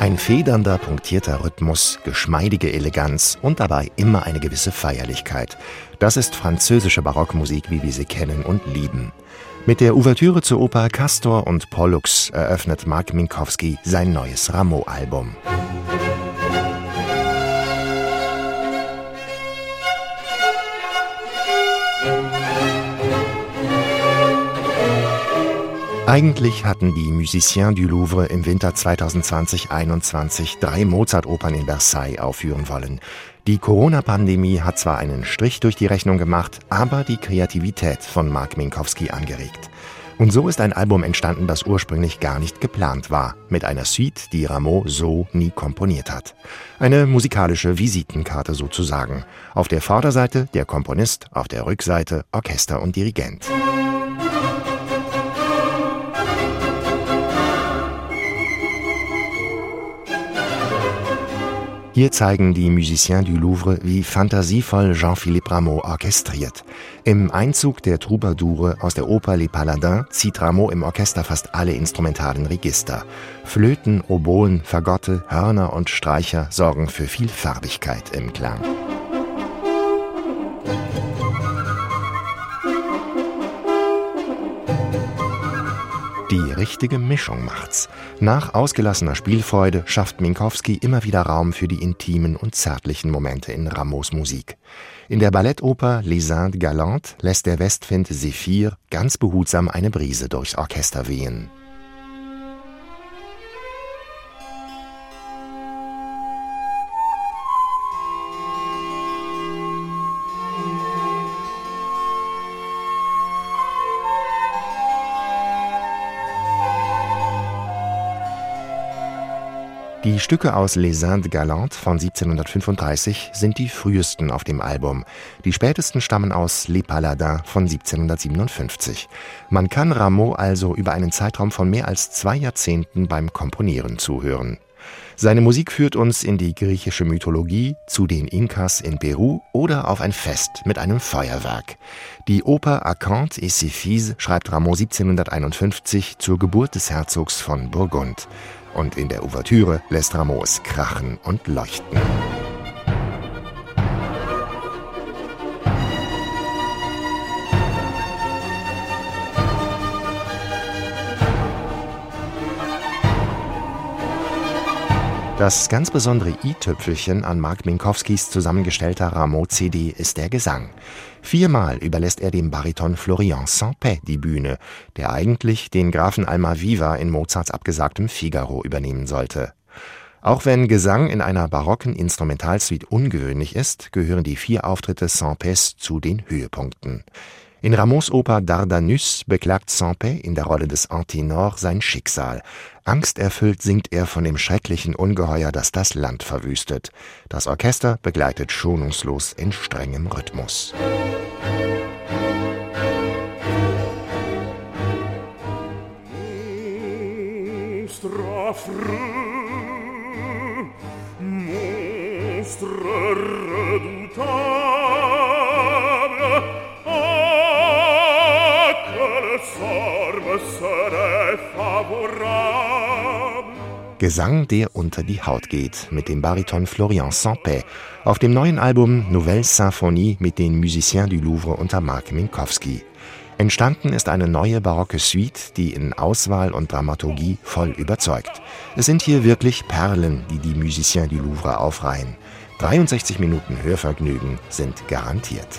Ein federnder, punktierter Rhythmus, geschmeidige Eleganz und dabei immer eine gewisse Feierlichkeit. Das ist französische Barockmusik, wie wir sie kennen und lieben. Mit der Ouvertüre zur Oper Castor und Pollux eröffnet Mark Minkowski sein neues Rameau-Album. Eigentlich hatten die Musiciens du Louvre im Winter 2020-21 drei Mozart-Opern in Versailles aufführen wollen. Die Corona-Pandemie hat zwar einen Strich durch die Rechnung gemacht, aber die Kreativität von Mark Minkowski angeregt. Und so ist ein Album entstanden, das ursprünglich gar nicht geplant war, mit einer Suite, die Rameau so nie komponiert hat. Eine musikalische Visitenkarte sozusagen. Auf der Vorderseite der Komponist, auf der Rückseite Orchester und Dirigent. Hier zeigen die Musiciens du Louvre, wie fantasievoll Jean-Philippe Rameau orchestriert. Im Einzug der Troubadoure aus der Oper Les Paladins zieht Rameau im Orchester fast alle instrumentalen Register. Flöten, Oboen, Fagotte, Hörner und Streicher sorgen für viel Farbigkeit im Klang. Richtige Mischung macht's. Nach ausgelassener Spielfreude schafft Minkowski immer wieder Raum für die intimen und zärtlichen Momente in Ramos Musik. In der Ballettoper Les Indes Galantes lässt der Westwind Sephir ganz behutsam eine Brise durchs Orchester wehen. Die Stücke aus Les Indes Galantes von 1735 sind die frühesten auf dem Album. Die spätesten stammen aus Les Paladins von 1757. Man kann Rameau also über einen Zeitraum von mehr als zwei Jahrzehnten beim Komponieren zuhören. Seine Musik führt uns in die griechische Mythologie, zu den Inkas in Peru oder auf ein Fest mit einem Feuerwerk. Die Oper Acanthe et fils schreibt Rameau 1751 zur Geburt des Herzogs von Burgund und in der Ouvertüre lässt Rameau es krachen und leuchten. Das ganz besondere i-Tüpfelchen an Mark Minkowskis zusammengestellter Rameau-CD ist der Gesang. Viermal überlässt er dem Bariton Florian Sampé die Bühne, der eigentlich den Grafen Almaviva in Mozarts abgesagtem Figaro übernehmen sollte. Auch wenn Gesang in einer barocken Instrumentalsuite ungewöhnlich ist, gehören die vier Auftritte Sampés zu den Höhepunkten. In Rameaus Oper Dardanus beklagt Sampé in der Rolle des Antinor sein Schicksal. Angsterfüllt singt er von dem schrecklichen Ungeheuer, das das Land verwüstet. Das Orchester begleitet schonungslos in strengem Rhythmus. Monstre Gesang, der unter die Haut geht, mit dem Bariton Florian Sampé auf dem neuen Album Nouvelle Symphonie mit den Musiciens du Louvre unter Mark Minkowski. Entstanden ist eine neue barocke Suite, die in Auswahl und Dramaturgie voll überzeugt. Es sind hier wirklich Perlen, die die Musiciens du Louvre aufreihen. 63 Minuten Hörvergnügen sind garantiert.